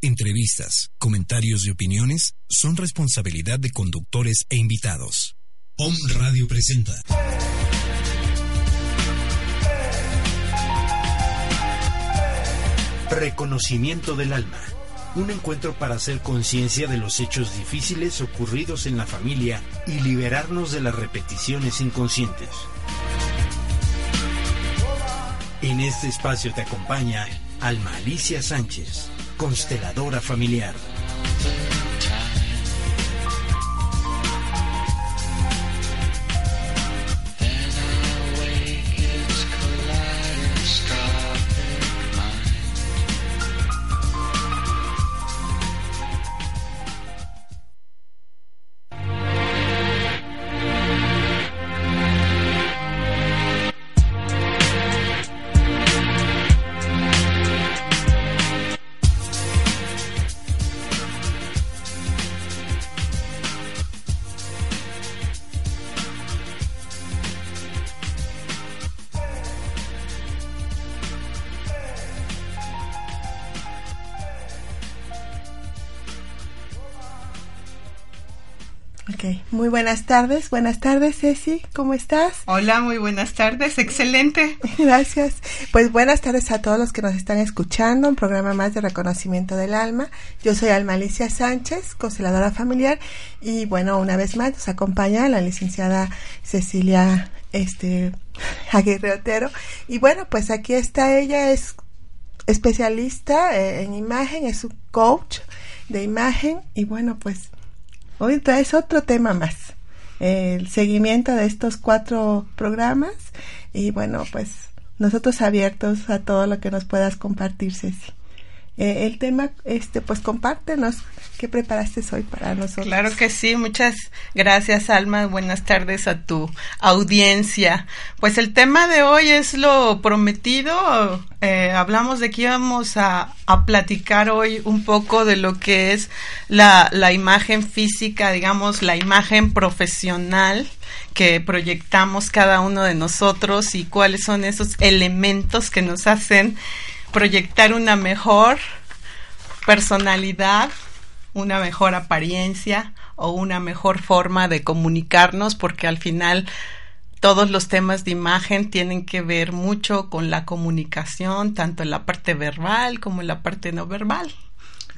Entrevistas, comentarios y opiniones son responsabilidad de conductores e invitados. Om Radio presenta. Reconocimiento del alma. Un encuentro para hacer conciencia de los hechos difíciles ocurridos en la familia y liberarnos de las repeticiones inconscientes. En este espacio te acompaña Alma Alicia Sánchez, consteladora familiar. Muy buenas tardes, buenas tardes Ceci, ¿cómo estás? Hola, muy buenas tardes, excelente. Gracias. Pues buenas tardes a todos los que nos están escuchando, un programa más de reconocimiento del alma. Yo soy Alma Alicia Sánchez, consteladora familiar, y bueno, una vez más nos acompaña la licenciada Cecilia este, Aguirre Otero. Y bueno, pues aquí está ella, es especialista eh, en imagen, es su coach de imagen, y bueno, pues Hoy traes otro tema más, el seguimiento de estos cuatro programas y bueno, pues nosotros abiertos a todo lo que nos puedas compartir, Ceci. Eh, el tema, este, pues compártenos qué preparaste hoy para nosotros. Claro que sí, muchas gracias Alma, buenas tardes a tu audiencia. Pues el tema de hoy es lo prometido, eh, hablamos de que íbamos a, a, platicar hoy un poco de lo que es la, la imagen física, digamos, la imagen profesional que proyectamos cada uno de nosotros y cuáles son esos elementos que nos hacen proyectar una mejor personalidad, una mejor apariencia o una mejor forma de comunicarnos, porque al final todos los temas de imagen tienen que ver mucho con la comunicación, tanto en la parte verbal como en la parte no verbal.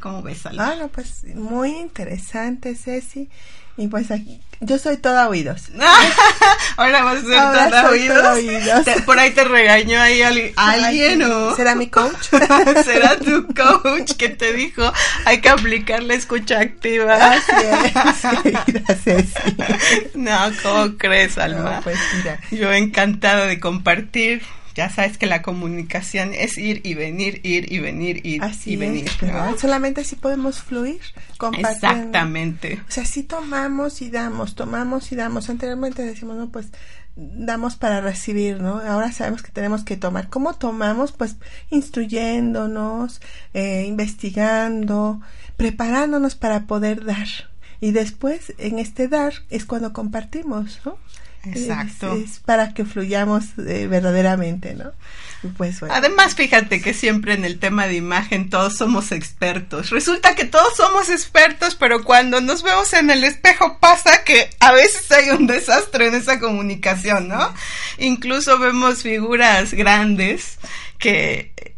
¿Cómo ves, Ah, no, pues muy interesante, Ceci. Y pues aquí, yo soy toda oídos. Ahora vas a ser toda, oídos. por ahí te regañó ahí alguien o... ¿Será mi coach? ¿Será tu coach que te dijo hay que aplicar la escucha activa? Así gracias. No, ¿cómo crees, Alma? pues mira. Yo encantada de compartir ya sabes que la comunicación es ir y venir, ir y venir, ir y venir. Solamente así podemos fluir. Exactamente. O sea, si tomamos y damos, tomamos y damos. Anteriormente decimos, no, pues damos para recibir, ¿no? Ahora sabemos que tenemos que tomar. ¿Cómo tomamos? Pues instruyéndonos, eh, investigando, preparándonos para poder dar. Y después, en este dar, es cuando compartimos, ¿no? Exacto. Es, para que fluyamos eh, verdaderamente, ¿no? Pues Además, fíjate que siempre en el tema de imagen todos somos expertos. Resulta que todos somos expertos, pero cuando nos vemos en el espejo pasa que a veces hay un desastre en esa comunicación, ¿no? Incluso vemos figuras grandes que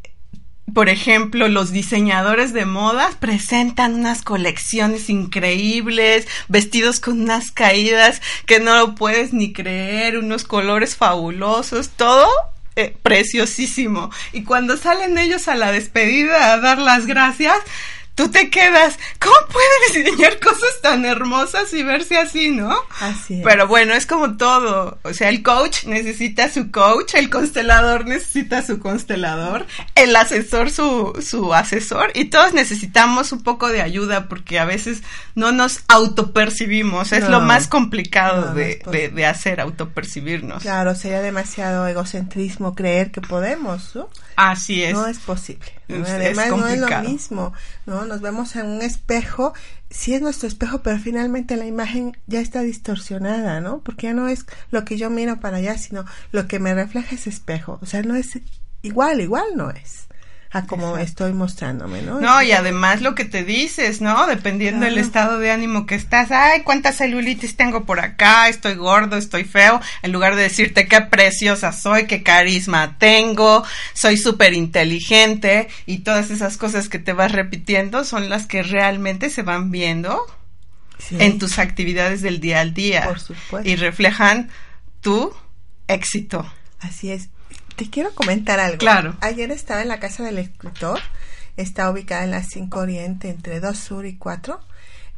por ejemplo, los diseñadores de modas presentan unas colecciones increíbles, vestidos con unas caídas que no lo puedes ni creer, unos colores fabulosos, todo eh, preciosísimo. Y cuando salen ellos a la despedida a dar las gracias, tú te quedas, ¿cómo puede diseñar cosas tan hermosas y verse así, no? Así es. Pero bueno, es como todo. O sea, el coach necesita su coach, el constelador necesita su constelador, el asesor su, su asesor, y todos necesitamos un poco de ayuda porque a veces no nos autopercibimos. Es lo más complicado No, de, de, de hacer, autopercibirnos. Claro, sería demasiado egocentrismo creer que podemos, ¿no? Así es. No es posible. Además, es no es lo mismo, ¿no? Nos vemos en un espejo, sí es nuestro espejo, pero finalmente la imagen ya está distorsionada, ¿no? Porque ya no es lo que yo miro para allá, sino lo que me refleja ese espejo. O sea, no es igual, igual no es a como estoy mostrándome, ¿no? No, y además lo que te dices, ¿no? Dependiendo del Claro. estado de ánimo que estás, ay, cuánta celulitis tengo por acá, estoy gordo, estoy feo, en lugar de decirte qué preciosa soy, qué carisma tengo, soy súper inteligente y todas esas cosas que te vas repitiendo son las que realmente se van viendo Sí. en tus actividades del día al día Por supuesto. y reflejan tu éxito. Así es. Te quiero comentar algo. Claro. Ayer estaba en la casa del escritor. Está ubicada en la 5 Oriente, entre 2 Sur y 4.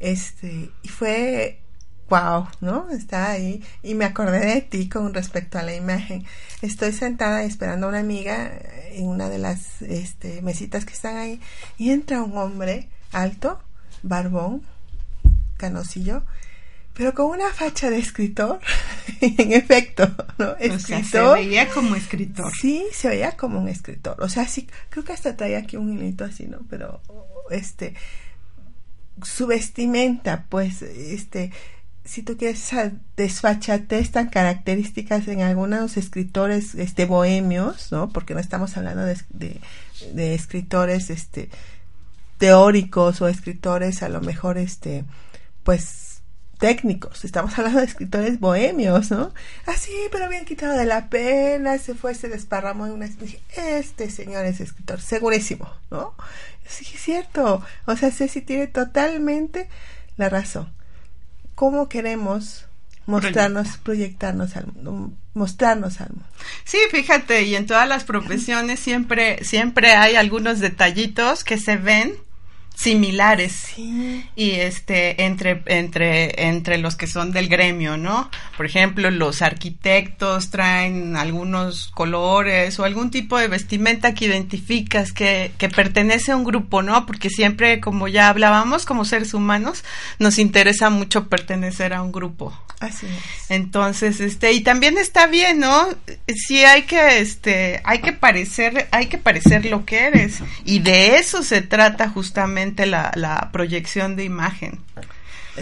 Este, y fue wow, ¿no? Estaba ahí y me acordé de ti con respecto a la imagen. Estoy sentada esperando a una amiga en una de las este, mesitas que están ahí y entra un hombre alto, barbón, canosillo, pero con una facha de escritor, en efecto, ¿no? O sea, se Escritor. veía como escritor. Sí, se veía como un escritor. O sea, sí, creo que hasta traía aquí un hilito así, ¿no? Pero, este, su vestimenta, pues, este, si tú quieres esa desfachatez tan características en algunos escritores, este, bohemios, ¿no? Porque no estamos hablando de, de, de escritores, este, teóricos o escritores a lo mejor, este, pues, técnicos, estamos hablando de escritores bohemios, ¿no? Así, pero bien quitado de la pena, se fue, se desparramó en una... dije, Este señor es escritor, segurísimo, ¿no? Sí, es cierto, o sea, Ceci tiene totalmente la razón. ¿Cómo queremos mostrarnos, proyectarnos al mundo, mostrarnos al mundo? Sí, fíjate, y en todas las profesiones siempre, siempre hay algunos detallitos que se ven similares. Sí. Y este, entre, entre, entre los que son del gremio, ¿no? Por ejemplo, los arquitectos traen algunos colores o algún tipo de vestimenta que identificas que, que pertenece a un grupo, ¿no? Porque siempre, como ya hablábamos, como seres humanos, nos interesa mucho pertenecer a un grupo. Así es. Entonces, este, y también está bien, ¿no? Sí hay que, este, hay que parecer, hay que parecer lo que eres. Y de eso se trata justamente la, la proyección de imagen.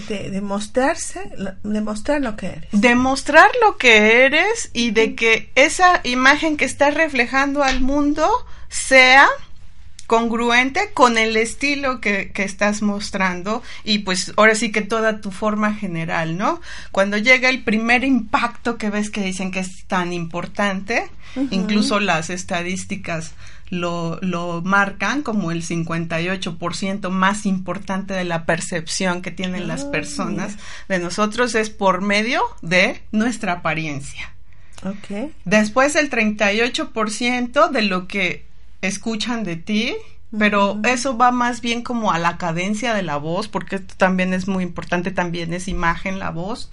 De, de mostrarse, de mostrar lo que eres. Demostrar lo que eres y de que esa imagen que estás reflejando al mundo sea congruente con el estilo que, que estás mostrando y pues ahora sí que toda tu forma general, ¿no? Cuando llega el primer impacto que ves que dicen que es tan importante, incluso las estadísticas lo, lo marcan como el 58% más importante de la percepción que tienen las Ah, personas de nosotros es por medio de nuestra apariencia. Ok. Después el 38% de lo que escuchan de ti, pero eso va más bien como a la cadencia de la voz, porque esto también es muy importante, también es imagen la voz.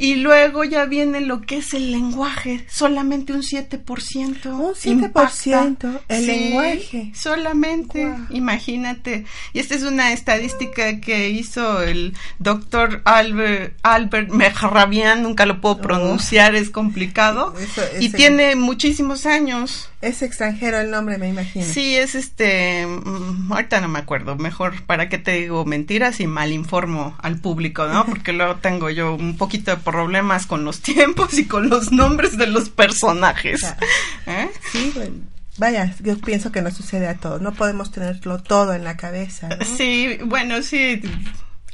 Y luego ya viene lo que es el lenguaje, solamente un 7%. Un 7% impacta. el lenguaje. Solamente, imagínate. Y esta es una estadística que hizo el doctor Albert, Albert Mehrabian, nunca lo puedo Oh. pronunciar, es complicado. Eso- y tiene muchísimos años. Es extranjero el nombre, me imagino. Sí, es este, mm, ahorita no me acuerdo, mejor para qué te digo mentiras y mal informo al público, ¿no? Porque luego tengo yo un poquito de problemas con los tiempos y con los nombres de los personajes. Claro. ¿Eh? Sí, bueno, vaya, yo pienso que nos sucede a todos. No podemos tenerlo todo en la cabeza. ¿no? Sí, bueno, sí,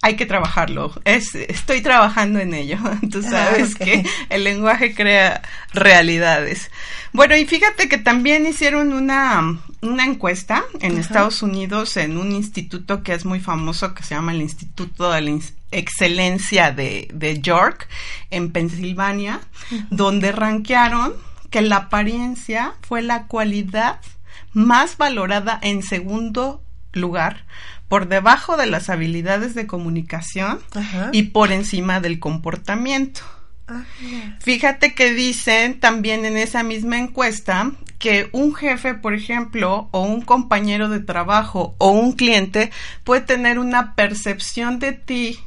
hay que trabajarlo. Es, estoy trabajando en ello. Tú Ah, sabes que el lenguaje crea realidades. Bueno, y fíjate que también hicieron una, una encuesta en. Estados Unidos en un instituto que es muy famoso que se llama el Instituto de la Excelencia de, de York, en Pensilvania, donde rankearon que la apariencia fue la cualidad más valorada en segundo lugar por debajo de las habilidades de comunicación Ajá. y por encima del comportamiento. Ah. Fíjate que dicen también en esa misma encuesta que un jefe, por ejemplo, o un compañero de trabajo o un cliente puede tener una percepción de ti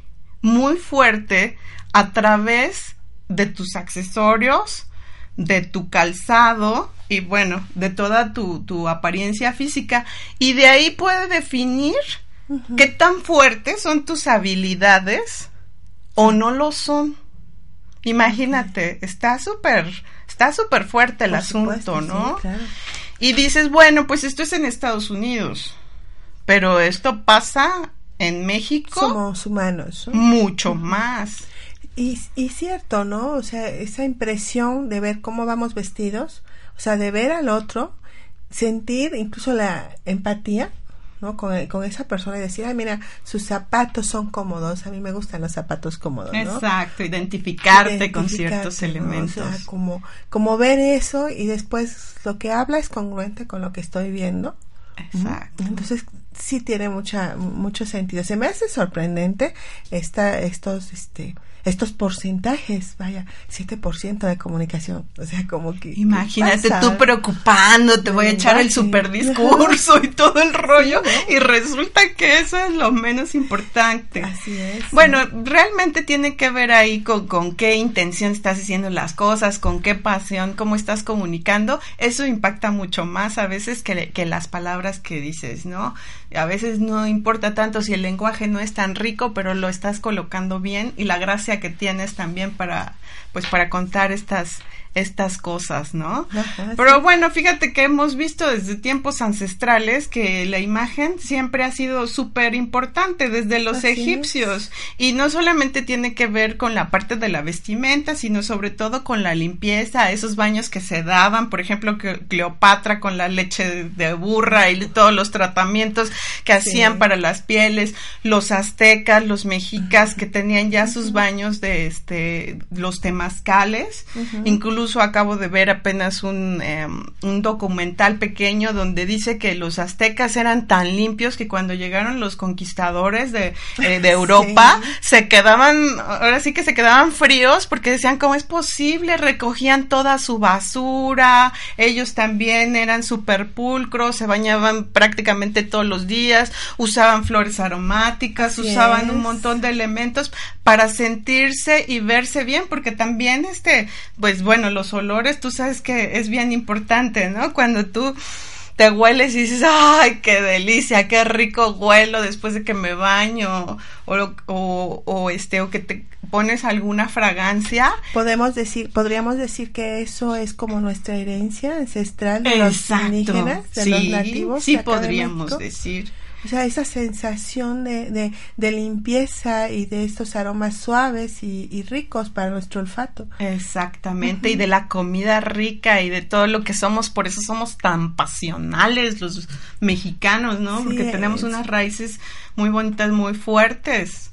muy fuerte a través de tus accesorios, de tu calzado y bueno, de toda tu, tu apariencia física. Y de ahí puede definir qué tan fuertes son tus habilidades o no lo son. Imagínate, está súper, está súper fuerte el Por asunto, supuesto, ¿no? sí, claro. Y dices, bueno, pues esto es en Estados Unidos, pero esto pasa en México Somos humanos. ¿no? mucho más. Y, y cierto, ¿no? O sea, esa impresión de ver cómo vamos vestidos, o sea, de ver al otro, sentir incluso la empatía, ¿no? Con, el- con esa persona y decir, ay, mira, sus zapatos son cómodos, a mí me gustan los zapatos cómodos, ¿no? Exacto, identificarte con ciertos ¿no? elementos. O sea, como, como ver eso y después lo que habla es congruente con lo que estoy viendo. Exacto. Entonces sí tiene mucha mucho sentido. Se me hace sorprendente esta estos este estos porcentajes, vaya, 7% de comunicación, o sea, como que ¿qué Imagínate tú preocupándote, voy a echar el super discurso y todo el rollo y resulta que eso es lo menos importante. Así es. Bueno, realmente tiene que ver ahí con, con qué intención estás haciendo las cosas, con qué pasión, cómo estás comunicando. Eso impacta mucho más a veces que, que las palabras que dices, ¿no? A veces no importa tanto si el lenguaje no es tan rico, pero lo estás colocando bien y la gracia que tienes también para, pues para contar estas, estas cosas, ¿no? Ajá, Pero sí. bueno, fíjate que hemos visto desde tiempos ancestrales que la imagen siempre ha sido súper importante, desde los Así es. egipcios. Y no solamente tiene que ver con la parte de la vestimenta, sino sobre todo con la limpieza, esos baños que se daban, por ejemplo, que Cleopatra con la leche de burra y todos los tratamientos que Sí. hacían para las pieles, los aztecas, los mexicas que tenían ya sus baños de este los temazcales, incluso acabo de ver apenas un, em, un documental pequeño donde dice que los aztecas eran tan limpios que cuando llegaron los conquistadores de, eh, de Europa se quedaban, ahora sí que se quedaban fríos porque decían cómo es posible, recogían toda su basura, ellos también eran súper pulcros, se bañaban prácticamente todos los días, usaban flores aromáticas, Así usaban es. un montón de elementos para sentirse y verse bien, porque también este, pues bueno, los olores, tú sabes que es bien importante, ¿no? Cuando tú te hueles y dices, ay, qué delicia, qué rico huelo después de que me baño, o, o, o este, o que te pones alguna fragancia. Podemos decir, podríamos decir que eso es como nuestra herencia ancestral de los indígenas, de sí, los nativos. sí de podríamos decir. O sea, esa sensación de, de, de limpieza y de estos aromas suaves y, y ricos para nuestro olfato. Exactamente, y de la comida rica y de todo lo que somos, por eso somos tan pasionales los mexicanos, ¿no? Sí Porque tenemos es. unas raíces muy bonitas, muy fuertes.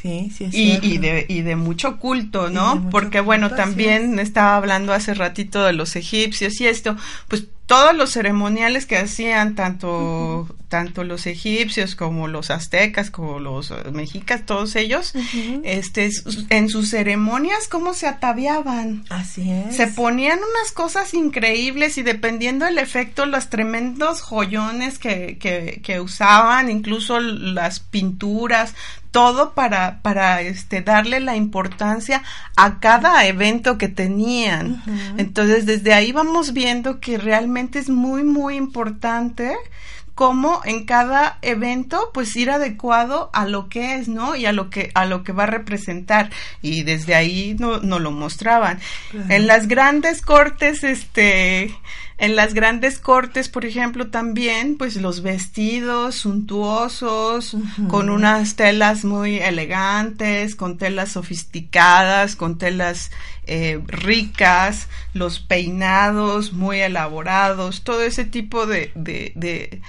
Sí, sí, es Y, y, de, y de mucho culto, ¿no? mucho Porque bueno, culto, también estaba hablando hace ratito de los egipcios y esto, pues todos los ceremoniales que hacían tanto, tanto los egipcios como los aztecas, como los mexicas, todos ellos, este, en sus ceremonias, cómo se ataviaban. Así es. Se ponían unas cosas increíbles y dependiendo del efecto, los tremendos joyones que, que, que usaban, incluso las pinturas, todo para, para este, darle la importancia a cada evento que tenían. Entonces, desde ahí vamos viendo que realmente es muy, muy importante cómo en cada evento pues ir adecuado a lo que es, ¿no? Y a lo que a lo que va a representar y desde ahí no, no lo mostraban. En las grandes cortes este en las grandes cortes, por ejemplo, también, pues los vestidos suntuosos, con unas telas muy elegantes, con telas sofisticadas, con telas eh, ricas, los peinados muy elaborados, todo ese tipo de, de, de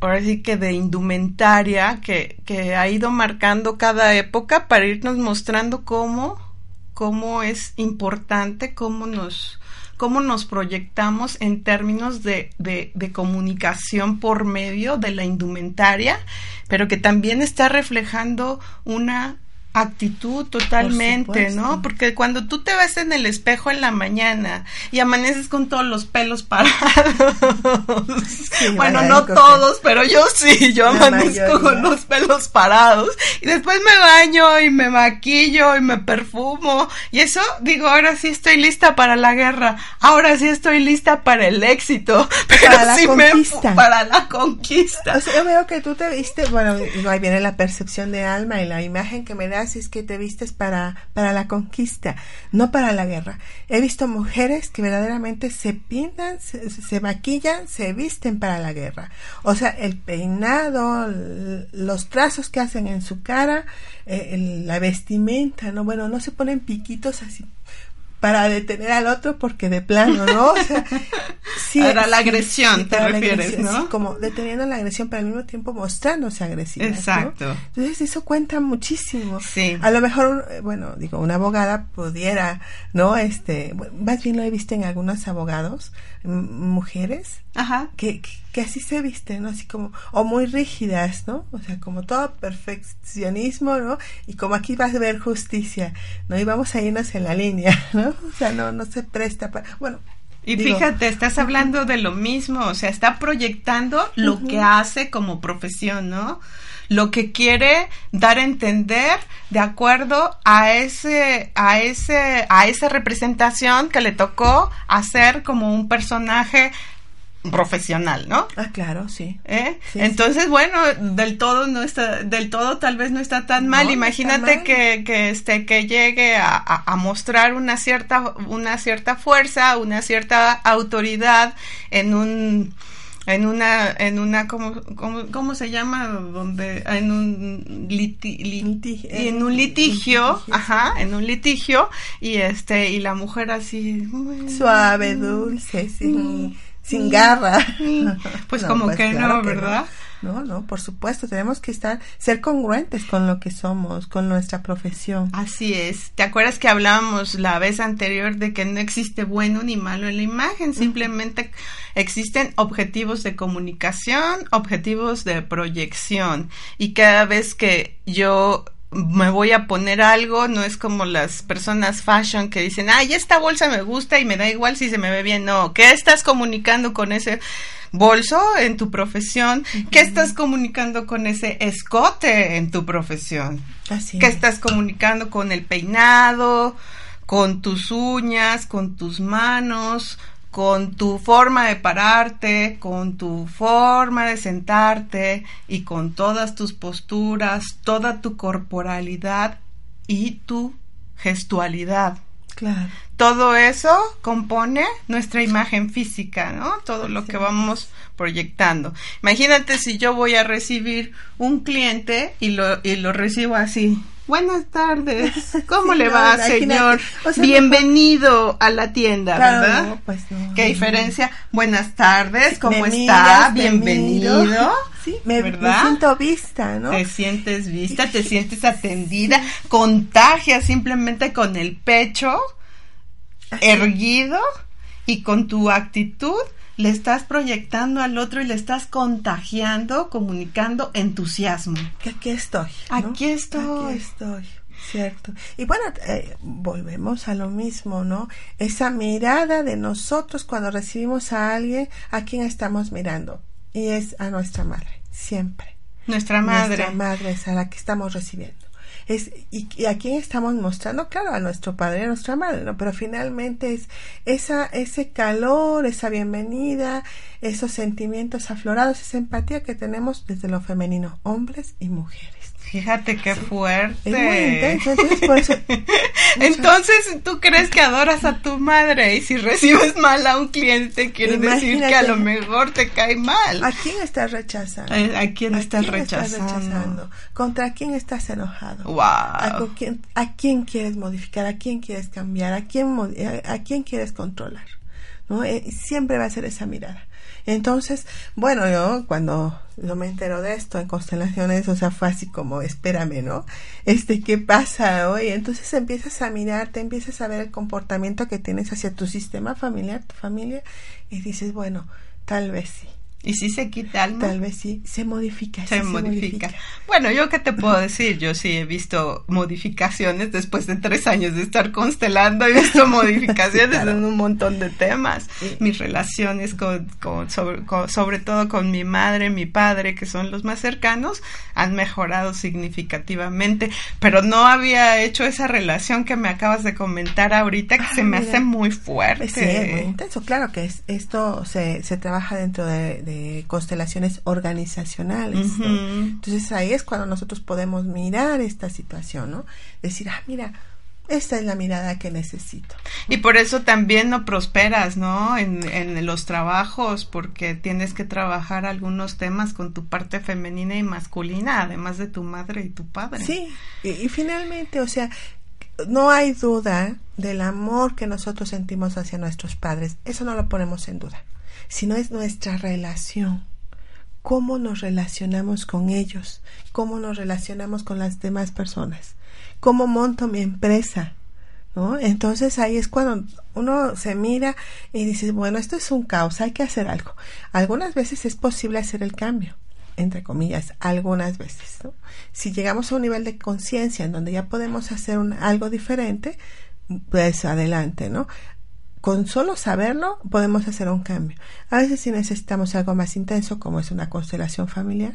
ahora sí que de indumentaria que, que ha ido marcando cada época para irnos mostrando cómo, cómo es importante, cómo nos cómo nos proyectamos en términos de, de, de comunicación por medio de la indumentaria, pero que también está reflejando una actitud totalmente, ¿no? Porque cuando tú te ves en el espejo en la mañana y amaneces con todos los pelos parados, bueno, no todos, pero yo sí, yo amanezco con los pelos parados y después me baño y me maquillo y me perfumo y eso digo, ahora sí estoy lista para la guerra, ahora sí estoy lista para el éxito, para la conquista. para la conquista. O sea, yo veo que tú te viste, bueno, ahí viene la percepción de alma y la imagen que me da es que te vistes para, para la conquista, no para la guerra. He visto mujeres que verdaderamente se pintan, se, maquillan, se visten para la guerra. O sea, el peinado, los trazos que hacen en su cara, eh, la vestimenta, ¿no? Bueno, no se ponen piquitos así para detener al otro porque de plano, ¿no? O sea, sí, para la agresión, te refieres, ¿no? Sí, como deteniendo la agresión, pero al mismo tiempo mostrándose agresiva. Exacto. Entonces eso cuenta muchísimo. Sí. A lo mejor, eh, bueno, digo, una abogada pudiera, ¿no? Este, más bien lo he visto en algunos abogados, mujeres, Ajá. Que, que, así se visten, ¿no? Así como, o muy rígidas, ¿no? O sea, como todo perfeccionismo, ¿no? Y como aquí vas a ver justicia, ¿no? Y vamos a irnos en la línea, ¿no? O sea, no, no se presta para, bueno. Y fíjate, estás hablando de lo mismo, o sea, está proyectando lo que hace como profesión, ¿no? Lo que quiere dar a entender de acuerdo a ese, a ese, a esa representación que le tocó hacer como un personaje profesional, ¿no? Ah, claro, sí. ¿Eh? Entonces, bueno, del todo no está, del todo tal vez no está tan mal. Imagínate Que, que este, que llegue a, a, mostrar una cierta, una cierta fuerza, una cierta autoridad en un, en una, en una, ¿cómo, cómo, cómo se llama? Donde, en un litigio, en un litigio, ajá, en un litigio, y este, y la mujer así, suave, dulce, sí. Mm sin garra. Pues como pues que no, ¿verdad? No. no, por supuesto, tenemos que estar, ser congruentes con lo que somos, con nuestra profesión. Así es. ¿Te acuerdas que hablábamos la vez anterior de que no existe bueno ni malo en la imagen? Simplemente existen objetivos de comunicación, objetivos de proyección. Y cada vez que yo me voy a poner algo, no es como las personas fashion que dicen, ay, esta bolsa me gusta y me da igual si se me ve bien. No, ¿qué estás comunicando con ese bolso en tu profesión? ¿Qué estás comunicando con ese escote en tu profesión? Así ¿Qué estás comunicando con el peinado, con tus uñas, con tus manos, con tu forma de pararte, con tu forma de sentarte y con todas tus posturas, toda tu corporalidad y tu gestualidad. Claro. Todo eso compone nuestra imagen física, ¿no? Todo lo que vamos proyectando. Imagínate si yo voy a recibir un cliente y lo, y lo recibo así. Buenas tardes. ¿Cómo le va, señor? Bienvenido a la tienda, ¿verdad? pues no, ¿Qué diferencia? Buenas tardes, ¿cómo está? Bienvenido. Sí, me, siento vista, ¿no? Te sientes vista, te sientes atendida, contagia simplemente con el pecho erguido y con tu actitud le estás proyectando al otro y le estás contagiando, comunicando entusiasmo. Que aquí estoy. Aquí estoy. Aquí estoy. Cierto. Y bueno, eh, volvemos a lo mismo, ¿no? Esa mirada de nosotros cuando recibimos a alguien, a quien estamos mirando. Y es a nuestra madre, siempre. Nuestra madre. Nuestra madre es a la que estamos recibiendo es y, a quién estamos mostrando claro a nuestro padre y a nuestra madre no pero finalmente es esa ese calor esa bienvenida esos sentimientos aflorados esa empatía que tenemos desde lo femenino hombres y mujeres Fíjate qué fuerte. Es muy intenso, entonces por eso. entonces tú crees que adoras a tu madre y si recibes mal a un cliente quiere decir que a lo mejor te cae mal. ¿A quién estás rechazando? ¿A, quién, estás, rechazando? ¿Contra quién estás enojado? Wow. ¿A, quién, ¿A quién quieres modificar? ¿A quién quieres cambiar? ¿A quién, a, quién quieres controlar? ¿No? Eh, siempre va a ser esa mirada. Entonces, bueno, yo cuando yo me entero de esto en constelaciones, o sea, fue así como, espérame, ¿no? Este, ¿qué pasa hoy? Entonces empiezas a mirarte, empiezas a ver el comportamiento que tienes hacia tu sistema familiar, tu familia, y dices, bueno, tal vez sí ¿Y si se quita alma? Tal vez sí, se modifica. Se, modifica. Bueno, yo qué te puedo decir, yo sí he visto modificaciones después de tres años de estar constelando, he visto modificaciones en un montón de temas. Mis relaciones con, sobre, sobre todo con mi madre, mi padre, que son los más cercanos, han mejorado significativamente, pero no había hecho esa relación que me acabas de comentar ahorita, que se me hace muy fuerte. Sí, muy intenso. Claro que es, esto se, se trabaja dentro de constelaciones organizacionales. Entonces ahí es cuando nosotros podemos mirar esta situación, ¿no? Decir, ah, mira, esta es la mirada que necesito. Y por eso también no prosperas, ¿no? En, en, los trabajos, porque tienes que trabajar algunos temas con tu parte femenina y masculina, además de tu madre y tu padre. Sí, y finalmente, o sea, no hay duda del amor que nosotros sentimos hacia nuestros padres. Eso no lo ponemos en duda sino es nuestra relación. Cómo nos relacionamos con ellos, cómo nos relacionamos con las demás personas, cómo monto mi empresa, ¿no? Entonces ahí es cuando uno se mira y dice, bueno, esto es un caos, hay que hacer algo. Algunas veces es posible hacer el cambio, entre comillas, algunas veces. Si llegamos a un nivel de conciencia en donde ya podemos hacer algo diferente, pues adelante, ¿no? Con solo saberlo podemos hacer un cambio. A veces sí necesitamos algo más intenso, como es una constelación familiar,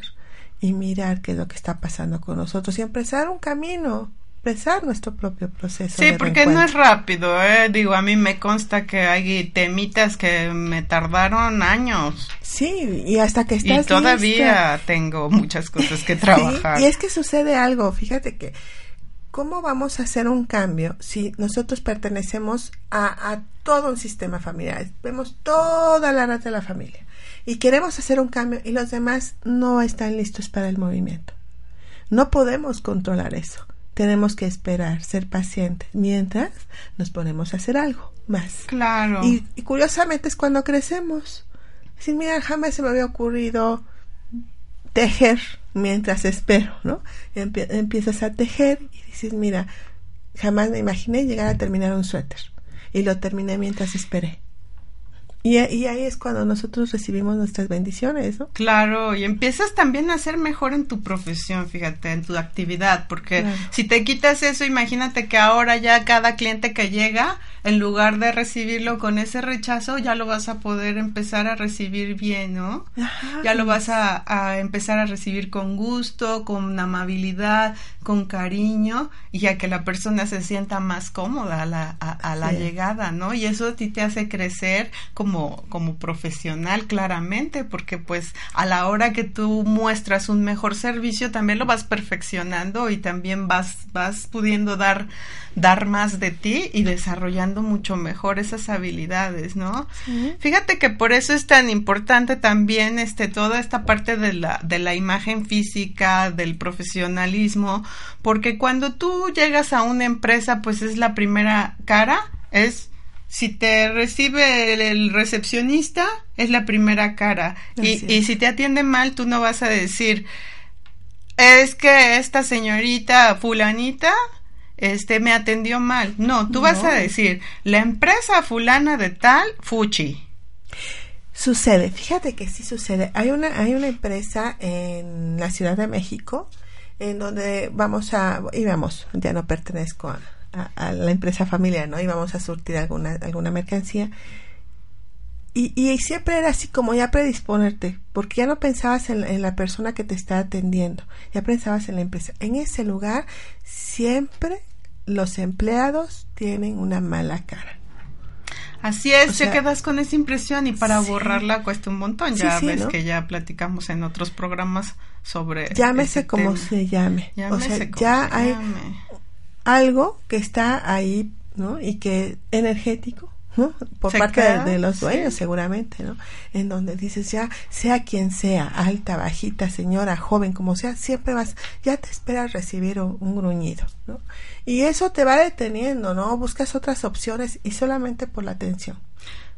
y mirar qué es lo que está pasando con nosotros y empezar un camino, empezar nuestro propio proceso. Sí, porque no es rápido, ¿eh? digo, a mí me consta que hay temitas que me tardaron años. Sí, y hasta que estás Y todavía tengo muchas cosas que trabajar. y es que sucede algo, fíjate que ¿cómo vamos a hacer un cambio si nosotros pertenecemos a, todo un sistema familiar? Vemos toda la red de la familia y queremos hacer un cambio y los demás no están listos para el movimiento. No podemos controlar eso. Tenemos que esperar, ser pacientes, mientras nos ponemos a hacer algo más. Claro. Y, curiosamente es cuando crecemos. Si mira, jamás se me había ocurrido tejer mientras espero, ¿no? empiezas a tejer y dices, mira, jamás me imaginé llegar a terminar un suéter. Y lo terminé mientras esperé. Y, ahí es cuando nosotros recibimos nuestras bendiciones, ¿no? Claro, y empiezas también a ser mejor en tu profesión, fíjate, en tu actividad, porque si te quitas eso, imagínate que ahora ya cada cliente que llega, en lugar de recibirlo con ese rechazo, ya lo vas a poder empezar a recibir bien, ¿no? Ya lo vas a, a, empezar a recibir con gusto, con amabilidad, con cariño, y a que la persona se sienta más cómoda a la, a, la llegada, ¿no? Y eso a ti te hace crecer como como, profesional claramente, porque pues a la hora que tú muestras un mejor servicio también lo vas perfeccionando y también vas, vas pudiendo dar, dar más de ti y desarrollando mucho mejor esas habilidades, ¿no? Fíjate que por eso es tan importante también este, toda esta parte de la, de la imagen física, del profesionalismo, porque cuando tú llegas a una empresa, pues es la primera cara, es si te recibe el, recepcionista, es la primera cara. Y, y, si te atiende mal, tú no vas a decir, es que esta señorita fulanita este me atendió mal. No, tú vas a decir, la empresa fulana de tal, fuchi. Sucede, fíjate que sí sucede. Hay una, hay una empresa en la Ciudad de México en donde vamos a, y vamos, ya no pertenezco a, a, la empresa familiar, ¿no? Íbamos a surtir alguna, alguna mercancía. Y, y, siempre era así como ya predisponerte, porque ya no pensabas en, la persona que te está atendiendo, ya pensabas en la empresa. En ese lugar siempre los empleados tienen una mala cara. Así es, te quedas con esa impresión y para borrarla cuesta un montón. Ya ves que ya platicamos en otros programas sobre. Llámese como se llame. o sea, ya hay algo que está ahí, ¿no? Y que energético, ¿no? Por parte de, los dueños, seguramente, ¿no? En donde dices ya, sea quien sea, alta, bajita, señora, joven, como sea, siempre vas, ya te esperas recibir un, un gruñido, ¿no? Y eso te va deteniendo, ¿no? Buscas otras opciones y solamente por la atención.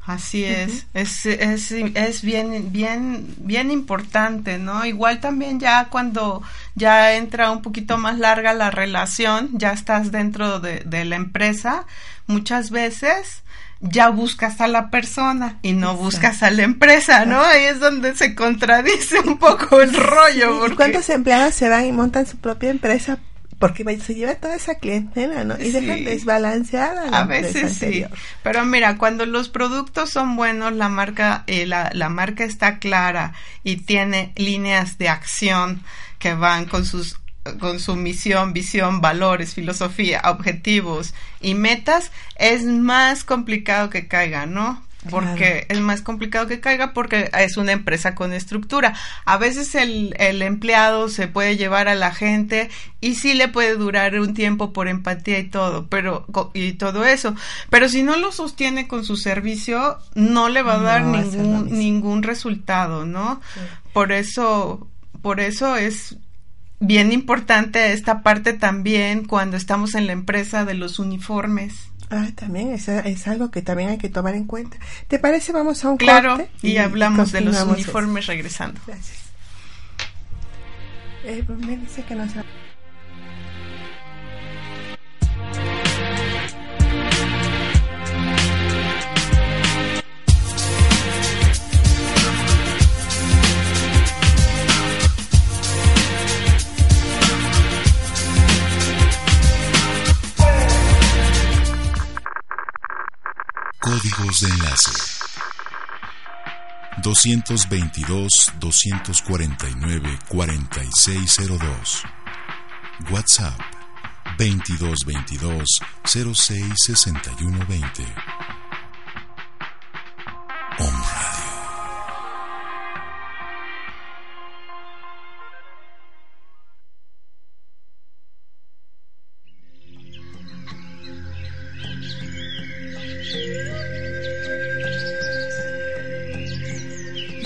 Así es, es, es, es, bien, bien, bien importante, ¿no? Igual también ya cuando ya entra un poquito más larga la relación, ya estás dentro de, de la empresa, muchas veces ya buscas a la persona y no buscas a la empresa, ¿no? Ahí es donde se contradice un poco el rollo. ¿Cuántos empleados se van y montan su propia empresa porque se lleva toda esa clientela, ¿no? Y dejan desbalanceada. a veces sí. Pero mira, cuando los productos son buenos, la marca, eh, la, la marca está clara y tiene líneas de acción que van con sus con su misión, visión, valores, filosofía, objetivos y metas, es más complicado que caiga, ¿no? porque es más complicado que caiga porque es una empresa con estructura. A veces el, el, empleado se puede llevar a la gente y sí le puede durar un tiempo por empatía y todo, pero y todo eso, pero si no lo sostiene con su servicio no le va a dar ningún ningún resultado, ¿no? Por eso por eso es bien importante esta parte también cuando estamos en la empresa de los uniformes. Ah, también es, es algo que también hay que tomar en cuenta. ¿Te parece? Vamos a un claro, y, hablamos de los uniformes regresando. Gracias. Eh, me dice que no se... Códigos de enlace 222-249-4602 WhatsApp 2222-066120 Om Radio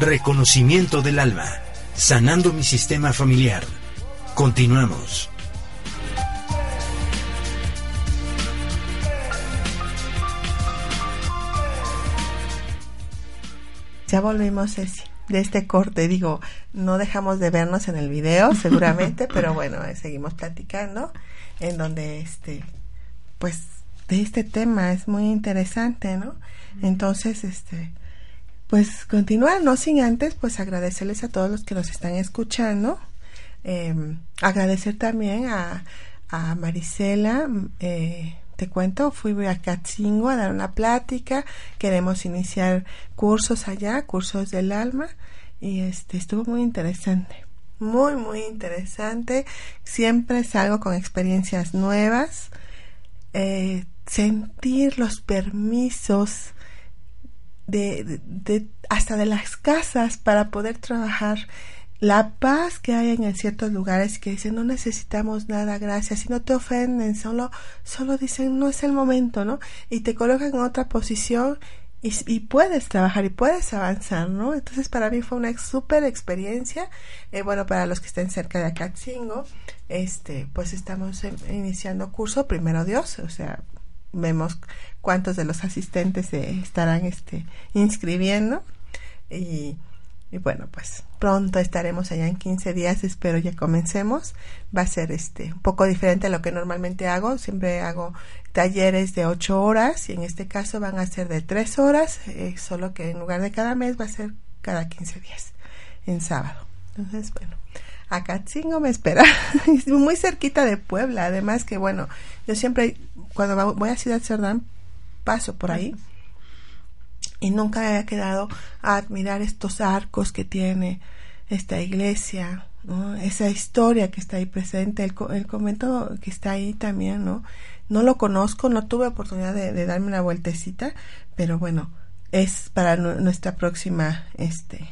Reconocimiento del alma. Sanando mi sistema familiar. Continuamos. Ya volvimos, Ceci, de este corte. Digo, no dejamos de vernos en el video, seguramente, pero bueno, eh, seguimos platicando, en donde, este, pues, de este tema es muy interesante, ¿no? Entonces, este, pues, continuar, no sin antes, pues, agradecerles a todos los que nos están escuchando. Eh, agradecer también a, a Marisela, eh, te cuento, fui a Catzingo a dar una plática, queremos iniciar cursos allá, cursos del alma, y este estuvo muy interesante, muy, muy interesante. Siempre salgo con experiencias nuevas, eh, sentir los permisos de, de, hasta de las casas para poder trabajar la paz que hay en ciertos lugares que dicen no necesitamos nada, gracias, y no te ofenden, solo, solo dicen no es el momento, ¿no? Y te colocan en otra posición y, y puedes trabajar y puedes avanzar, ¿no? Entonces para mí fue una súper experiencia, eh, bueno, para los que estén cerca de Acatzingo, este, pues estamos iniciando curso, primero Dios, o sea, vemos cuántos de los asistentes se estarán, este, inscribiendo y bueno, pues pronto estaremos allá en 15 días, espero ya comencemos. Va a ser este un poco diferente a lo que normalmente hago. Siempre hago talleres de 8 horas y en este caso van a ser de 3 horas, eh, solo que en lugar de cada mes va a ser cada 15 días, en sábado. Entonces, bueno, acá chingo me espera. Muy cerquita de Puebla, además que bueno, yo siempre cuando voy a Ciudad Cerdán paso por ahí y nunca había quedado a admirar estos arcos que tiene esta iglesia, esa historia que está ahí presente, el, el, convento que está ahí también, ¿no? No lo conozco, no tuve oportunidad de, de darme una vueltecita, pero bueno, es para nuestra próxima este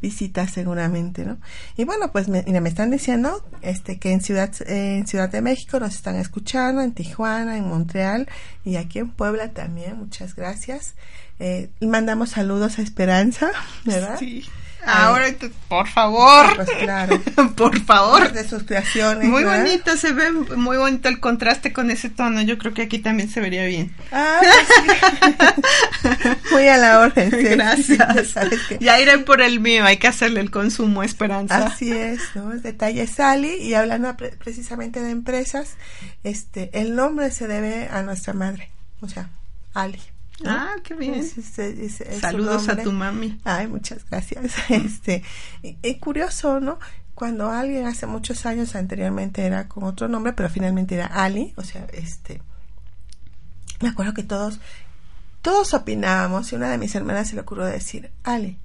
visita seguramente, ¿no? Y bueno, pues me, mira, me están diciendo este que en Ciudad en Ciudad de México nos están escuchando, en Tijuana, en Montreal y aquí en Puebla también. Muchas gracias. Eh, mandamos saludos a Esperanza, ¿verdad? Sí. Ahora, por favor. Pues claro. por favor. De sus creaciones. Muy ¿verdad? bonito, se ve muy bonito el contraste con ese tono. Yo creo que aquí también se vería bien. Ah, pues sí. muy a la orden. Sí. Gracias. Ya iré por el mío, hay que hacerle el consumo, Esperanza. Así es, ¿no? El detalle Sally y hablando pre precisamente de empresas, este, el nombre se debe a nuestra madre, o sea, Ali. ¿No? Ah, qué bien. Es, es, es, Saludos a tu mami. Ay, muchas gracias. Este, y, curioso, ¿no? Cuando alguien hace muchos años anteriormente era con otro nombre, pero finalmente era Ali, o sea, este, me acuerdo que todos, todos opinábamos y una de mis hermanas se le ocurrió decir Ali.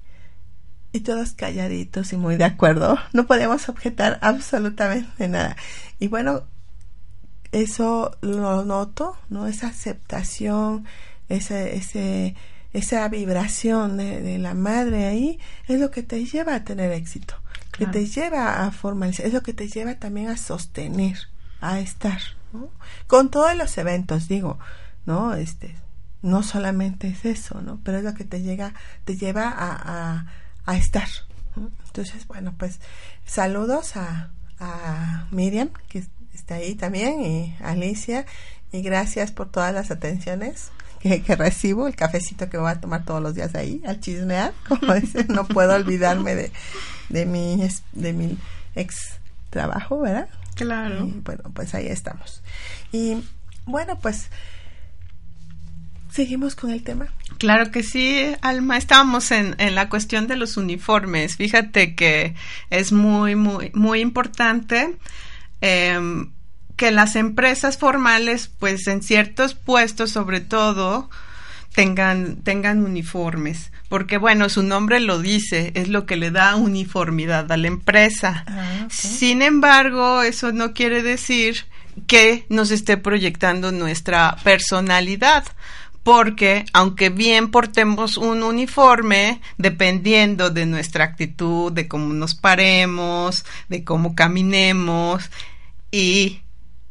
Y todos calladitos y muy de acuerdo. No podíamos objetar absolutamente nada. Y bueno, eso lo noto, ¿no? Esa aceptación, ese, ese, esa vibración de, de, la madre ahí es lo que te lleva a tener éxito, que te lleva a formalizar, es lo que te lleva también a sostener, a estar, ¿no? Con todos los eventos, digo, ¿no? Este, no solamente es eso, ¿no? Pero es lo que te llega, te lleva a, a, a estar. ¿no? Entonces, bueno, pues saludos a, a Miriam, que está ahí también, y Alicia, y gracias por todas las atenciones que, que, recibo, el cafecito que voy a tomar todos los días ahí, al chismear, como dicen, no puedo olvidarme de, de, mi, de mi ex trabajo, ¿verdad? Claro. Y bueno, pues ahí estamos. Y bueno, pues seguimos con el tema. Claro que sí, Alma. Estábamos en, en la cuestión de los uniformes. Fíjate que es muy, muy, muy importante eh, que las empresas formales, pues en ciertos puestos, sobre todo, tengan, tengan uniformes. Porque bueno, su nombre lo dice, es lo que le da uniformidad a la empresa. Ah, Sin embargo, eso no quiere decir que nos esté proyectando nuestra personalidad porque aunque bien portemos un uniforme, dependiendo de nuestra actitud, de cómo nos paremos, de cómo caminemos y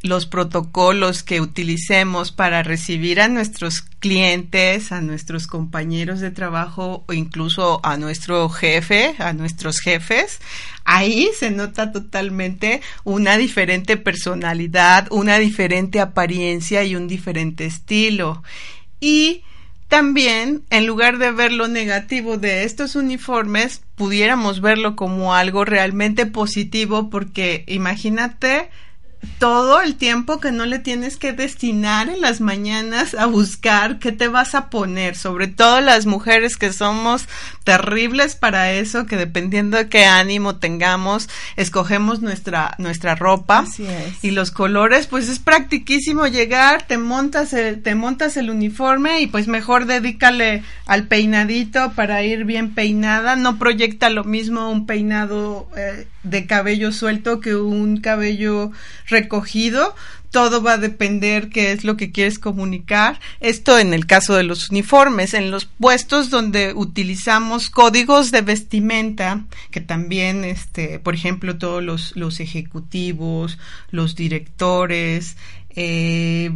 los protocolos que utilicemos para recibir a nuestros clientes, a nuestros compañeros de trabajo o incluso a nuestro jefe, a nuestros jefes, ahí se nota totalmente una diferente personalidad, una diferente apariencia y un diferente estilo. Y también, en lugar de ver lo negativo de estos uniformes, pudiéramos verlo como algo realmente positivo porque imagínate todo el tiempo que no le tienes que destinar en las mañanas a buscar qué te vas a poner, sobre todo las mujeres que somos terribles para eso, que dependiendo de qué ánimo tengamos, escogemos nuestra nuestra ropa Así es. y los colores, pues es practiquísimo llegar, te montas el, te montas el uniforme y pues mejor dedícale al peinadito para ir bien peinada, no proyecta lo mismo un peinado eh, de cabello suelto que un cabello recogido. Todo va a depender qué es lo que quieres comunicar. Esto en el caso de los uniformes, en los puestos donde utilizamos códigos de vestimenta, que también, este, por ejemplo, todos los, los ejecutivos, los directores, eh,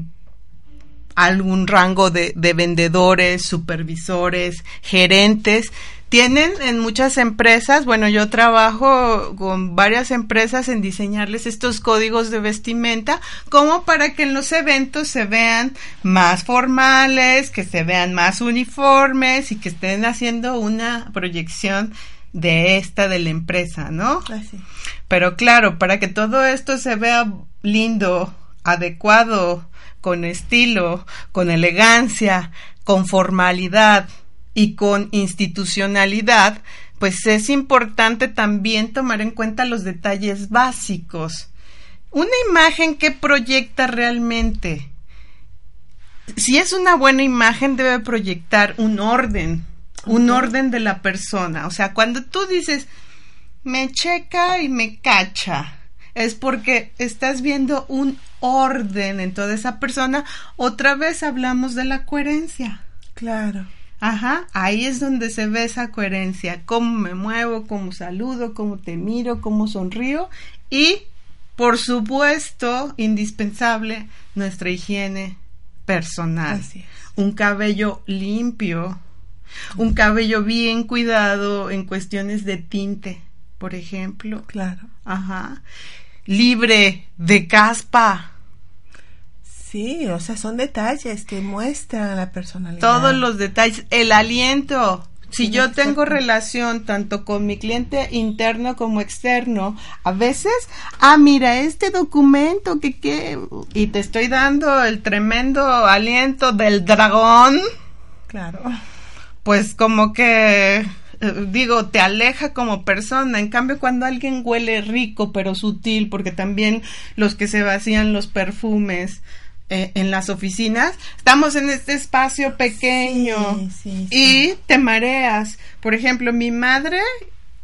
algún rango de, de vendedores, supervisores, gerentes, tienen en muchas empresas, bueno, yo trabajo con varias empresas en diseñarles estos códigos de vestimenta como para que en los eventos se vean más formales, que se vean más uniformes y que estén haciendo una proyección de esta de la empresa, ¿no? Así. Pero claro, para que todo esto se vea lindo, adecuado, con estilo, con elegancia, con formalidad, y con institucionalidad, pues es importante también tomar en cuenta los detalles básicos. Una imagen que proyecta realmente. Si es una buena imagen, debe proyectar un orden, un orden de la persona. O sea, cuando tú dices, me checa y me cacha, es porque estás viendo un orden en toda esa persona. Otra vez hablamos de la coherencia. Claro. Ajá, ahí es donde se ve esa coherencia, cómo me muevo, cómo saludo, cómo te miro, cómo sonrío y, por supuesto, indispensable, nuestra higiene personal. Un cabello limpio, un cabello bien cuidado en cuestiones de tinte, por ejemplo. Claro. Ajá. Libre de caspa. Sí, o sea, son detalles que muestran la personalidad. Todos los detalles, el aliento. Si yo tengo relación tanto con mi cliente interno como externo, a veces, ah, mira, este documento que qué, y te estoy dando el tremendo aliento del dragón. Claro. Pues como que digo, te aleja como persona. En cambio, cuando alguien huele rico pero sutil, porque también los que se vacían los perfumes, eh, en las oficinas, estamos en este espacio pequeño sí, sí, sí. y te mareas. Por ejemplo, mi madre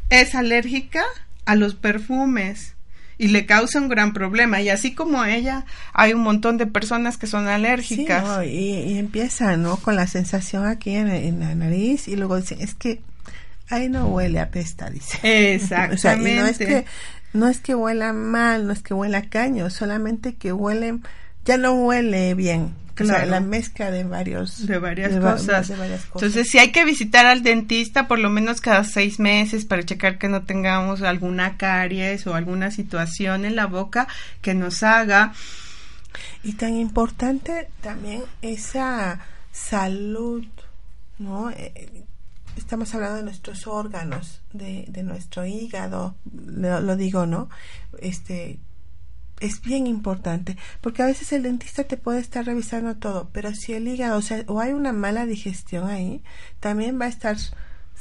es alérgica a los perfumes y le causa un gran problema. Y así como ella, hay un montón de personas que son alérgicas. No, y, y, empieza, ¿no? Con la sensación aquí en, en, la nariz y luego dicen, es que ahí no huele a pesta, dice. Exactamente. o sea, y no es que no es que huela mal, no es que huela a caño, solamente que huelen ya no huele bien. Claro. O sea, la mezcla de varios de varias, de, cosas. de varias cosas. Entonces, si hay que visitar al dentista por lo menos cada seis meses para checar que no tengamos alguna caries o alguna situación en la boca que nos haga. Y tan importante también esa salud, ¿no? Eh, estamos hablando de nuestros órganos, de, de nuestro hígado, lo, lo, digo, ¿no? Este, es bien importante, porque a veces el dentista te puede estar revisando todo, pero si el hígado, o o hay una mala digestión ahí, también va a estar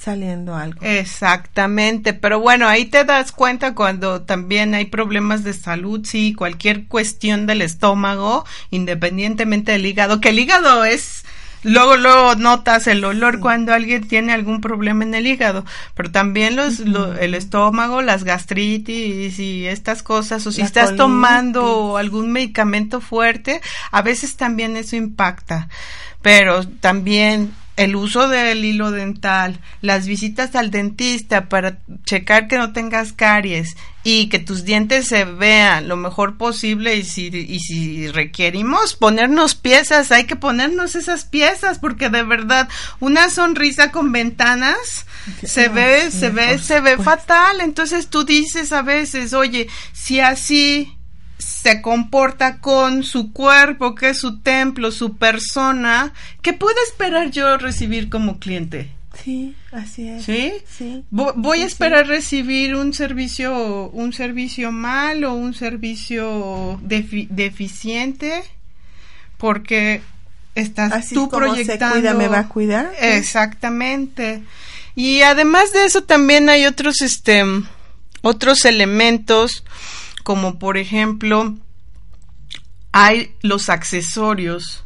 saliendo algo. Exactamente, pero bueno, ahí te das cuenta cuando también hay problemas de salud, sí, cualquier cuestión del estómago, independientemente del hígado, que el hígado es luego luego notas el olor cuando alguien tiene algún problema en el hígado, pero también los, el estómago, las gastritis y estas cosas, o si estás tomando algún medicamento fuerte, a veces también eso impacta. Pero también el uso del hilo dental, las visitas al dentista para checar que no tengas caries y que tus dientes se vean lo mejor posible y si, y si requerimos ponernos piezas, hay que ponernos esas piezas porque de verdad una sonrisa con ventanas se ve, se ve, se ve fatal. Entonces tú dices a veces, oye, si así se comporta con su cuerpo, que es su templo, su persona, ¿qué puedo esperar yo recibir como cliente? Sí, así es. ¿Sí? Sí. Voy a esperar recibir un servicio, un servicio mal o un servicio deficiente porque estás tú proyectando. Se cuida, me va a cuidar. Exactamente. Y además de eso también hay otros, este, otros elementos como por ejemplo hay los accesorios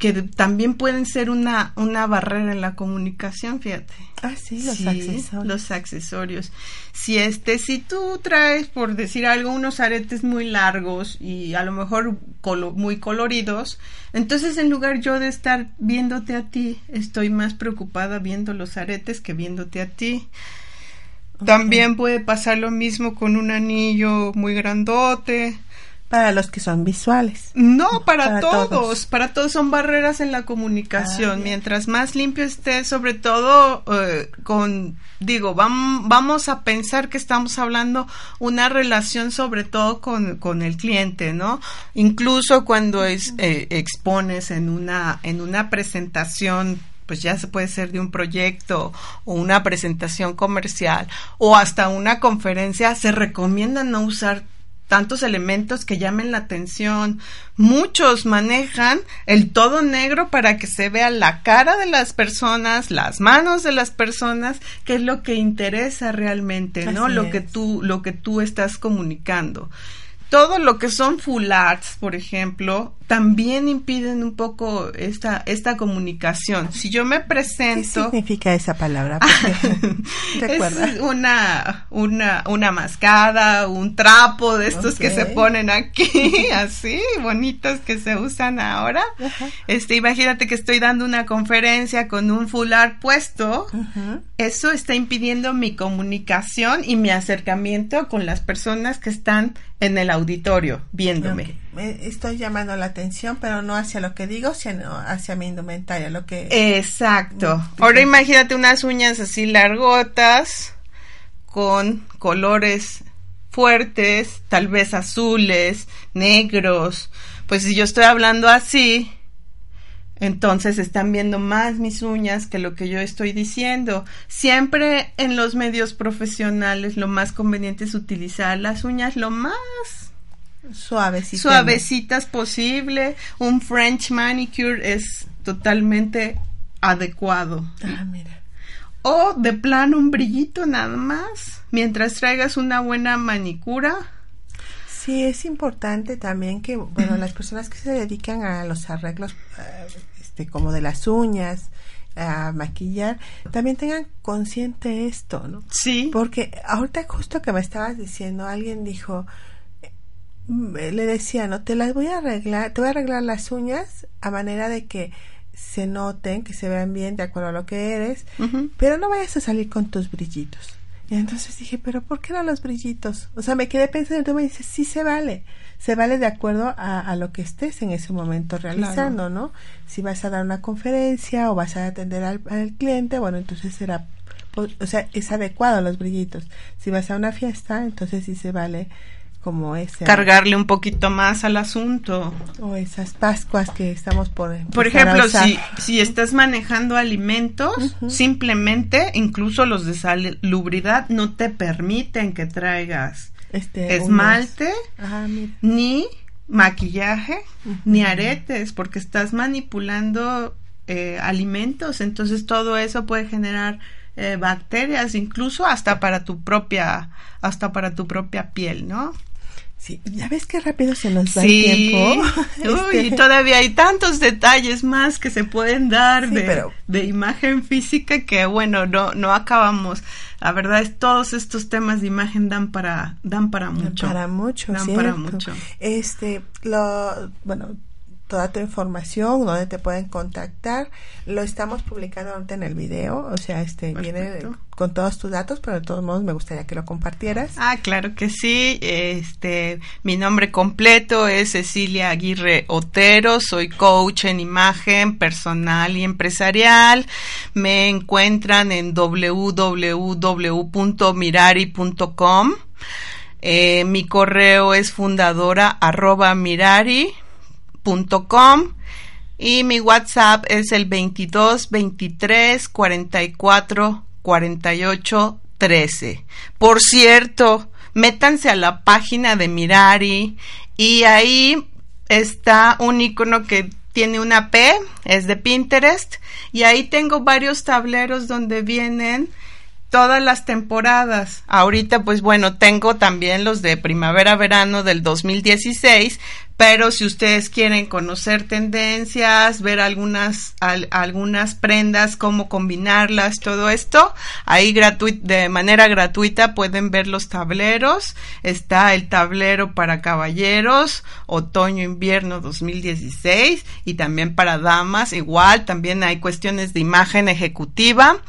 que también pueden ser una, una barrera en la comunicación, fíjate. Ah, sí, los accesorios. Los accesorios. Si este, si tú traes, por decir algo, unos aretes muy largos y a lo mejor muy coloridos, entonces en lugar yo de estar viéndote a ti, estoy más preocupada viendo los aretes que viéndote a ti. También puede pasar lo mismo con un anillo muy grandote. Para los que son visuales. No, para, todos, Para todos son barreras en la comunicación. Ah, Mientras más limpio esté, sobre todo eh, con, digo, vamos a pensar que estamos hablando una relación sobre todo con, con el cliente, ¿no? Incluso cuando es, eh, expones en una, en una presentación pues ya se puede ser de un proyecto o una presentación comercial o hasta una conferencia, se recomienda no usar tantos elementos que llamen la atención. Muchos manejan el todo negro para que se vea la cara de las personas, las manos de las personas, que es lo que interesa realmente, ¿no? lo que tú lo que tú estás comunicando todo lo que son full arts, por ejemplo, también impiden un poco esta, esta comunicación. Si yo me presento... ¿Qué significa esa palabra? es una, una, una mascada, un trapo de estos que se ponen aquí, así, bonitos que se usan ahora. Este, imagínate que estoy dando una conferencia con un full art puesto. Eso está impidiendo mi comunicación y mi acercamiento con las personas que están en el auditorio viéndome. Estoy llamando la atención, pero no hacia lo que digo, sino hacia mi indumentaria, lo que... Exacto. Ahora imagínate unas uñas así largotas, con colores fuertes, tal vez azules, negros. Pues si yo estoy hablando así, entonces están viendo más mis uñas que lo que yo estoy diciendo. Siempre en los medios profesionales lo más conveniente es utilizar las uñas lo más suavecitas, suavecitas posible. Un French manicure es totalmente adecuado. Ah, mira. O de plano un brillito nada más. Mientras traigas una buena manicura. Sí, es importante también que, bueno, las personas que se dedican a los arreglos eh, este, como de las uñas, a maquillar, también tengan consciente esto, ¿no? Sí. Porque ahorita justo que me estabas diciendo, alguien dijo, mm, le decía, no, te las voy a arreglar, te voy a arreglar las uñas a manera de que se noten, que se vean bien de acuerdo a lo que eres, pero no vayas a salir con tus brillitos. Y entonces dije, pero ¿por qué no los brillitos? O sea, me quedé pensando y tú me dices, sí se vale se vale de acuerdo a, lo que estés en ese momento realizando, ¿no? Si vas a dar una conferencia o vas a atender al, cliente, bueno, entonces será, o sea, es adecuado los brillitos. Si vas a una fiesta, entonces sí se vale como ese cargarle un poquito más al asunto o esas pascuas que estamos por por ejemplo si si estás manejando alimentos simplemente incluso los de salubridad no te permiten que traigas este, esmalte ni maquillaje ni aretes porque estás manipulando eh, alimentos. Entonces todo eso puede generar eh, bacterias incluso hasta para tu propia hasta para tu propia piel no Sí, ya ves qué rápido se nos va el tiempo. Uy, este. todavía hay tantos detalles más que se pueden dar de, de imagen física que bueno, no, no acabamos. La verdad es todos estos temas de imagen dan para, dan para mucho. Para mucho, Dan para mucho. Este, lo, bueno, toda tu información, donde te pueden contactar. Lo estamos publicando ahorita en el video, o sea, este viene con todos tus datos, pero de todos modos me gustaría que lo compartieras. Ah, claro que sí. Este, mi nombre completo es Cecilia Aguirre Otero, soy coach en imagen personal y empresarial. Me encuentran en www.mirari.com. Eh, mi correo es fundadora arroba mirari y mi WhatsApp es el 22 23 44 48 13. Por cierto, métanse a la página de Mirari y ahí está un icono que tiene una P, es de Pinterest y ahí tengo varios tableros donde vienen todas las temporadas. Ahorita, pues bueno, tengo también los de primavera-verano del 2016, pero si ustedes quieren conocer tendencias, ver algunas, algunas prendas, cómo combinarlas, todo esto, ahí de manera gratuita pueden ver los tableros. Está el tablero para caballeros, otoño-invierno 2016, y también para damas, igual, también hay cuestiones de imagen ejecutiva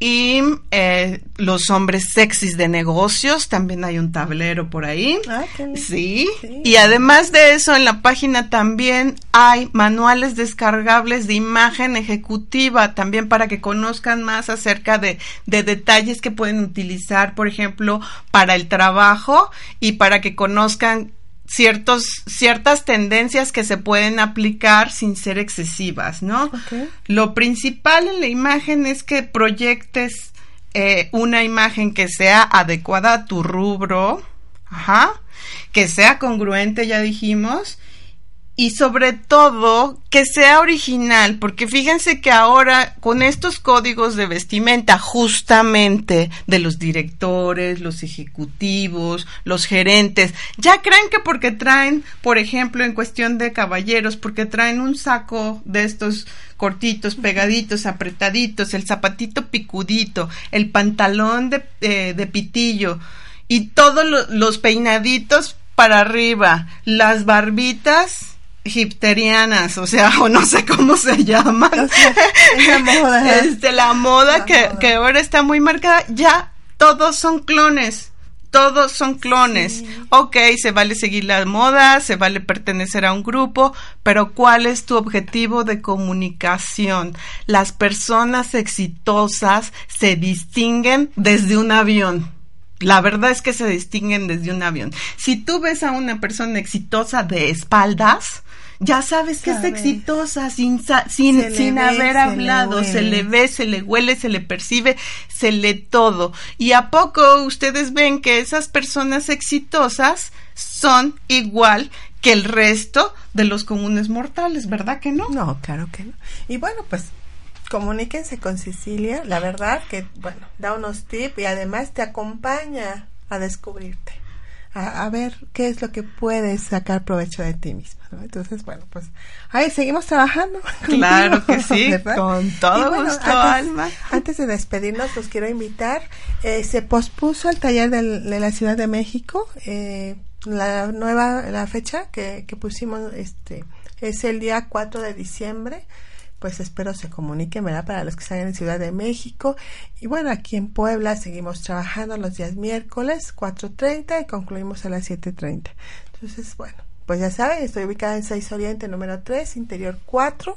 y eh, los hombres sexys de negocios, también hay un tablero por ahí. Ah, sí. Y además de eso, en la página también hay manuales descargables de imagen ejecutiva, también para que conozcan más acerca de, de detalles que pueden utilizar, por ejemplo, para el trabajo y para que conozcan ciertos, ciertas tendencias que se pueden aplicar sin ser excesivas, ¿no? Lo principal en la imagen es que proyectes eh, una imagen que sea adecuada a tu rubro, ajá, que sea congruente, ya dijimos, y sobre todo que sea original, porque fíjense que ahora con estos códigos de vestimenta justamente de los directores, los ejecutivos, los gerentes, ya creen que porque traen, por ejemplo, en cuestión de caballeros, porque traen un saco de estos cortitos, pegaditos, apretaditos, el zapatito picudito, el pantalón de, eh, de pitillo y todos los peinaditos para arriba, las barbitas hipterianas, o sea, o no sé cómo se llaman. la moda. Este, la moda, que, que ahora está muy marcada, ya todos son clones. Todos son clones. Ok, se vale seguir la moda, se vale pertenecer a un grupo, pero ¿cuál es tu objetivo de comunicación? Las personas exitosas se distinguen desde un avión. La verdad es que se distinguen desde un avión. Si tú ves a una persona exitosa de espaldas, ya sabes que es exitosa sin, sin, sin haber hablado, se le ve, se le huele, se le percibe, se lee todo. ¿Y a poco ustedes ven que esas personas exitosas son igual que el resto de los comunes mortales, ¿verdad que no? No, claro que no. Y bueno, pues comuníquense con Cecilia, la verdad que, bueno, da unos tips y además te acompaña a descubrirte a, ver qué es lo que puedes sacar provecho de ti misma. Entonces, bueno, pues ahí seguimos trabajando. Claro que sí, con todo gusto, antes, Alma. Antes de despedirnos, los quiero invitar. Eh, se pospuso el taller del, de la Ciudad de México. Eh, la nueva la fecha que, que pusimos este es el día 4 de diciembre pues espero se comuniquen, ¿verdad? Para los que están en Ciudad de México. Y bueno, aquí en Puebla seguimos trabajando los días miércoles 4.30 y concluimos a las 7.30. Entonces, bueno, pues ya saben, estoy ubicada en 6 Oriente número 3, interior 4,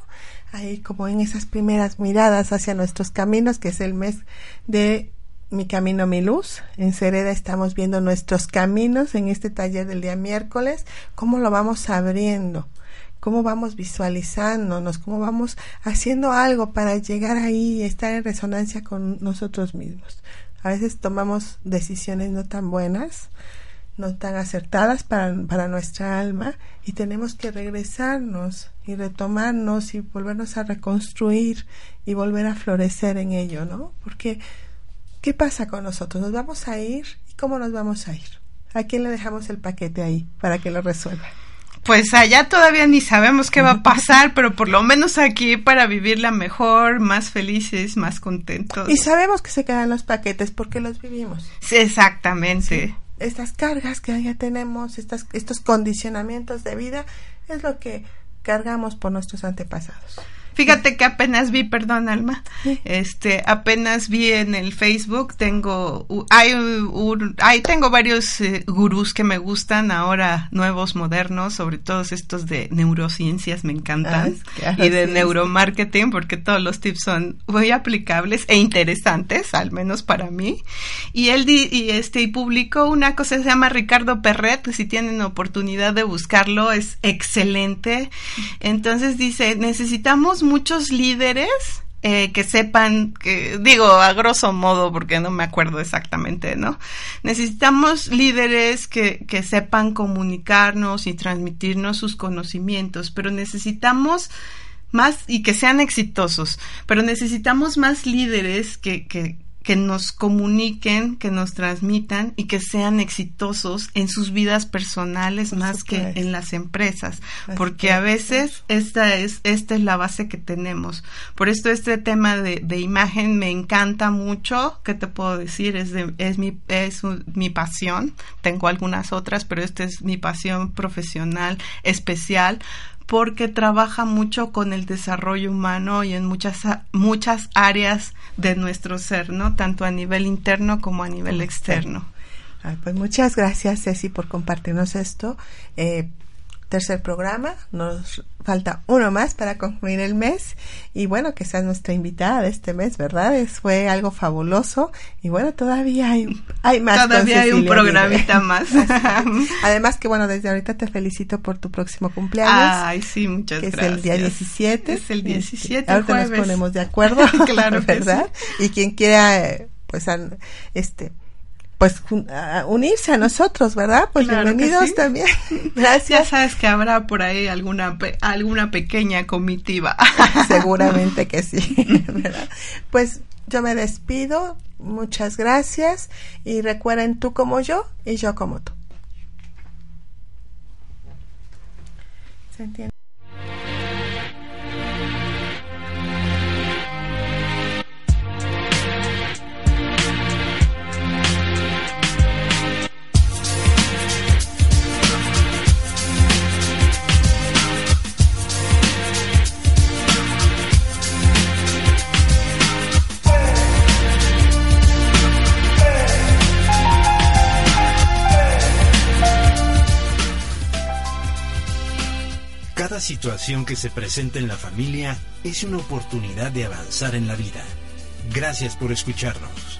ahí como en esas primeras miradas hacia nuestros caminos, que es el mes de Mi Camino, Mi Luz. En Cereda estamos viendo nuestros caminos en este taller del día miércoles, cómo lo vamos abriendo, cómo vamos visualizándonos, cómo vamos haciendo algo para llegar ahí y estar en resonancia con nosotros mismos. A veces tomamos decisiones no tan buenas, no tan acertadas para, para nuestra alma y tenemos que regresarnos y retomarnos y volvernos a reconstruir y volver a florecer en ello, ¿no? Porque ¿Qué pasa con nosotros? ¿Nos vamos a ir? ¿Y cómo nos vamos a ir? ¿A quién le dejamos el paquete ahí para que lo resuelva? Pues allá todavía ni sabemos qué va a pasar, pero por lo menos aquí para vivirla mejor, más felices, más contentos. Y sabemos que se quedan los paquetes porque los vivimos. Sí, exactamente. Estas cargas que ya tenemos, estas, estos condicionamientos de vida, es lo que cargamos por nuestros antepasados. Fíjate que apenas vi, perdón Alma, este, apenas vi en el Facebook, tengo, hay, hay tengo varios eh, gurús que me gustan ahora, nuevos, modernos, sobre todo estos de neurociencias me encantan, ah, y de neuromarketing, porque todos los tips son muy aplicables e interesantes, al menos para mí. Y él y este, y publicó una cosa se llama Ricardo Perret, que si tienen oportunidad de buscarlo, es excelente. Entonces dice, necesitamos muchos líderes eh, que sepan, que digo a grosso modo porque no me acuerdo exactamente, ¿no? Necesitamos líderes que, que sepan comunicarnos y transmitirnos sus conocimientos, pero necesitamos más y que sean exitosos, pero necesitamos más líderes que, que, que nos comuniquen, que nos transmitan y que sean exitosos en sus vidas personales más que en las empresas, porque a veces esta es esta es la base que tenemos. Por esto este tema de, de imagen me encanta mucho. ¿Qué te puedo decir? Es de, es mi es mi pasión. Tengo algunas otras, pero esta es mi pasión profesional especial porque trabaja mucho con el desarrollo humano y en muchas, muchas áreas de nuestro ser, ¿no? Tanto a nivel interno como a nivel externo. pues muchas gracias, Ceci, por compartirnos esto. Eh, tercer programa. Nos falta uno más para concluir el mes. Y bueno, que seas nuestra invitada de este mes, ¿verdad? Es, fue algo fabuloso. Y bueno, todavía hay, hay más. Todavía hay un programita más. Además que bueno, desde ahorita te felicito por tu próximo cumpleaños. Ay, sí, muchas que gracias. Es el día 17. Es el 17. Este, ahorita nos ponemos de acuerdo. claro, ¿verdad? Y quien quiera, pues, este, pues unirse a nosotros, ¿verdad? Pues bienvenidos también. Gracias. Ya sabes que habrá por ahí alguna alguna pequeña comitiva. Seguramente que sí, ¿verdad? Pues yo me despido, muchas gracias y recuerden tú como yo y yo como tú. ¿Se entiende? Cada situación que se presenta en la familia es una oportunidad de avanzar en la vida. Gracias por escucharnos.